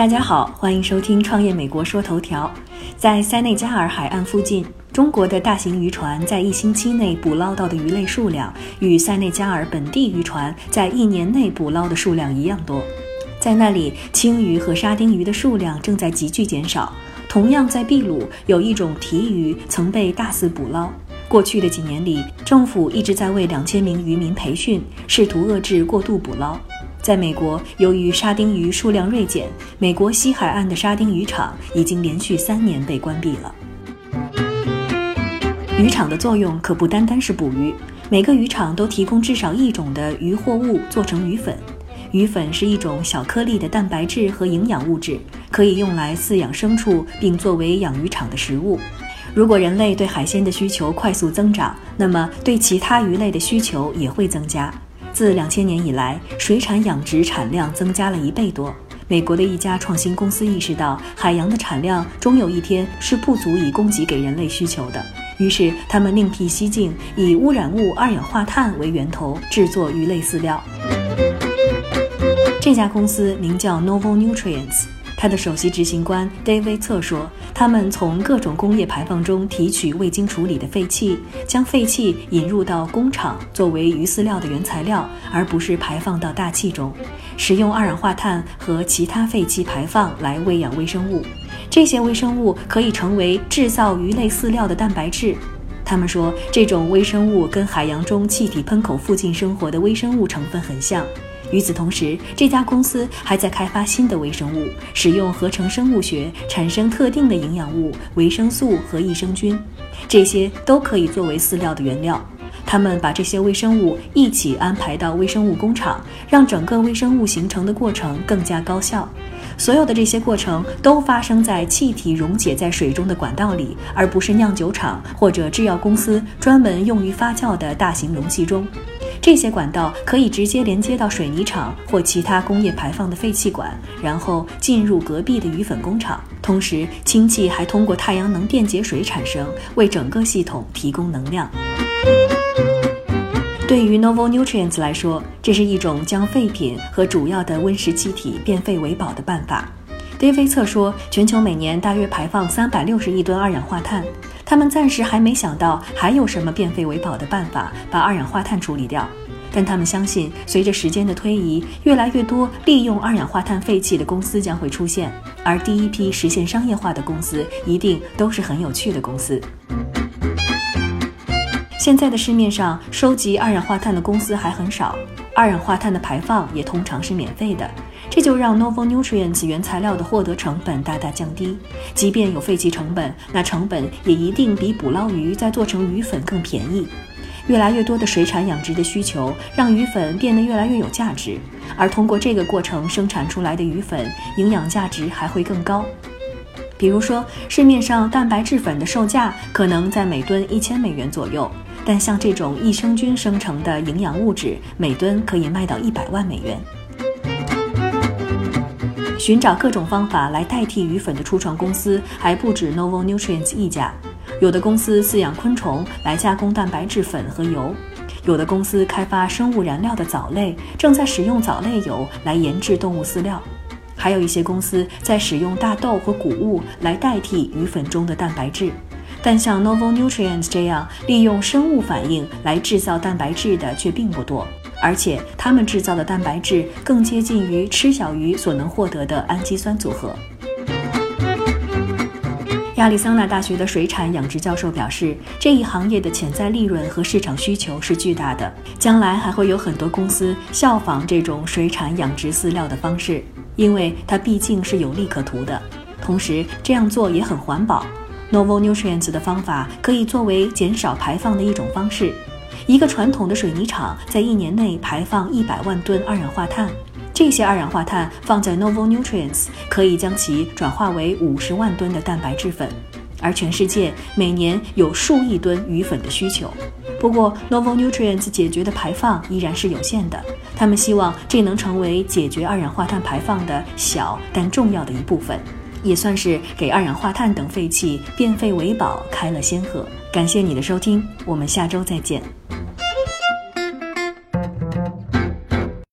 大家好，欢迎收听《创业美国说头条》。在塞内加尔海岸附近，中国的大型渔船在一星期内捕捞到的鱼类数量，与塞内加尔本地渔船在一年内捕捞的数量一样多。在那里，青鱼和沙丁鱼的数量正在急剧减少。同样，在秘鲁，有一种提鱼曾被大肆捕捞。过去的几年里，政府一直在为两千名渔民培训，试图遏制过度捕捞。在美国，由于沙丁鱼数量锐减，美国西海岸的沙丁鱼场已经连续三年被关闭了。渔场的作用可不单单是捕鱼，每个渔场都提供至少一种的鱼货物做成鱼粉。鱼粉是一种小颗粒的蛋白质和营养物质，可以用来饲养牲畜，并作为养鱼场的食物。如果人类对海鲜的需求快速增长，那么对其他鱼类的需求也会增加。自两千年以来，水产养殖产量增加了一倍多。美国的一家创新公司意识到，海洋的产量终有一天是不足以供给给人类需求的，于是他们另辟蹊径，以污染物二氧化碳为源头制作鱼类饲料。这家公司名叫 Novo Nutrients。他的首席执行官 David 策说：“他们从各种工业排放中提取未经处理的废气，将废气引入到工厂作为鱼饲料的原材料，而不是排放到大气中。使用二氧化碳和其他废气排放来喂养微生物，这些微生物可以成为制造鱼类饲料的蛋白质。他们说，这种微生物跟海洋中气体喷口附近生活的微生物成分很像。”与此同时，这家公司还在开发新的微生物，使用合成生物学产生特定的营养物、维生素和益生菌，这些都可以作为饲料的原料。他们把这些微生物一起安排到微生物工厂，让整个微生物形成的过程更加高效。所有的这些过程都发生在气体溶解在水中的管道里，而不是酿酒厂或者制药公司专门用于发酵的大型容器中。这些管道可以直接连接到水泥厂或其他工业排放的废气管，然后进入隔壁的鱼粉工厂。同时，氢气还通过太阳能电解水产生，为整个系统提供能量。对于 Novo Nutrients 来说，这是一种将废品和主要的温室气体变废为宝的办法。戴维测说，全球每年大约排放三百六十亿吨二氧化碳。他们暂时还没想到还有什么变废为宝的办法把二氧化碳处理掉，但他们相信，随着时间的推移，越来越多利用二氧化碳废气的公司将会出现，而第一批实现商业化的公司一定都是很有趣的公司。现在的市面上收集二氧化碳的公司还很少，二氧化碳的排放也通常是免费的。这就让 Novo Nutrients 原材料的获得成本大大降低。即便有废弃成本，那成本也一定比捕捞鱼再做成鱼粉更便宜。越来越多的水产养殖的需求，让鱼粉变得越来越有价值。而通过这个过程生产出来的鱼粉，营养价值还会更高。比如说，市面上蛋白质粉的售价可能在每吨一千美元左右，但像这种益生菌生成的营养物质，每吨可以卖到一百万美元。寻找各种方法来代替鱼粉的初创公司还不止 Novo Nutrients 一家，有的公司饲养昆虫来加工蛋白质粉和油，有的公司开发生物燃料的藻类，正在使用藻类油来研制动物饲料，还有一些公司在使用大豆和谷物来代替鱼粉中的蛋白质。但像 Novo Nutrients 这样利用生物反应来制造蛋白质的却并不多。而且，他们制造的蛋白质更接近于吃小鱼所能获得的氨基酸组合。亚利桑那大学的水产养殖教授表示，这一行业的潜在利润和市场需求是巨大的，将来还会有很多公司效仿这种水产养殖饲料的方式，因为它毕竟是有利可图的。同时，这样做也很环保。Novo Nutrients 的方法可以作为减少排放的一种方式。一个传统的水泥厂在一年内排放一百万吨二氧化碳，这些二氧化碳放在 Novo Nutrients 可以将其转化为五十万吨的蛋白质粉，而全世界每年有数亿吨鱼粉的需求。不过，Novo Nutrients 解决的排放依然是有限的，他们希望这能成为解决二氧化碳排放的小但重要的一部分，也算是给二氧化碳等废气变废为宝开了先河。感谢你的收听，我们下周再见。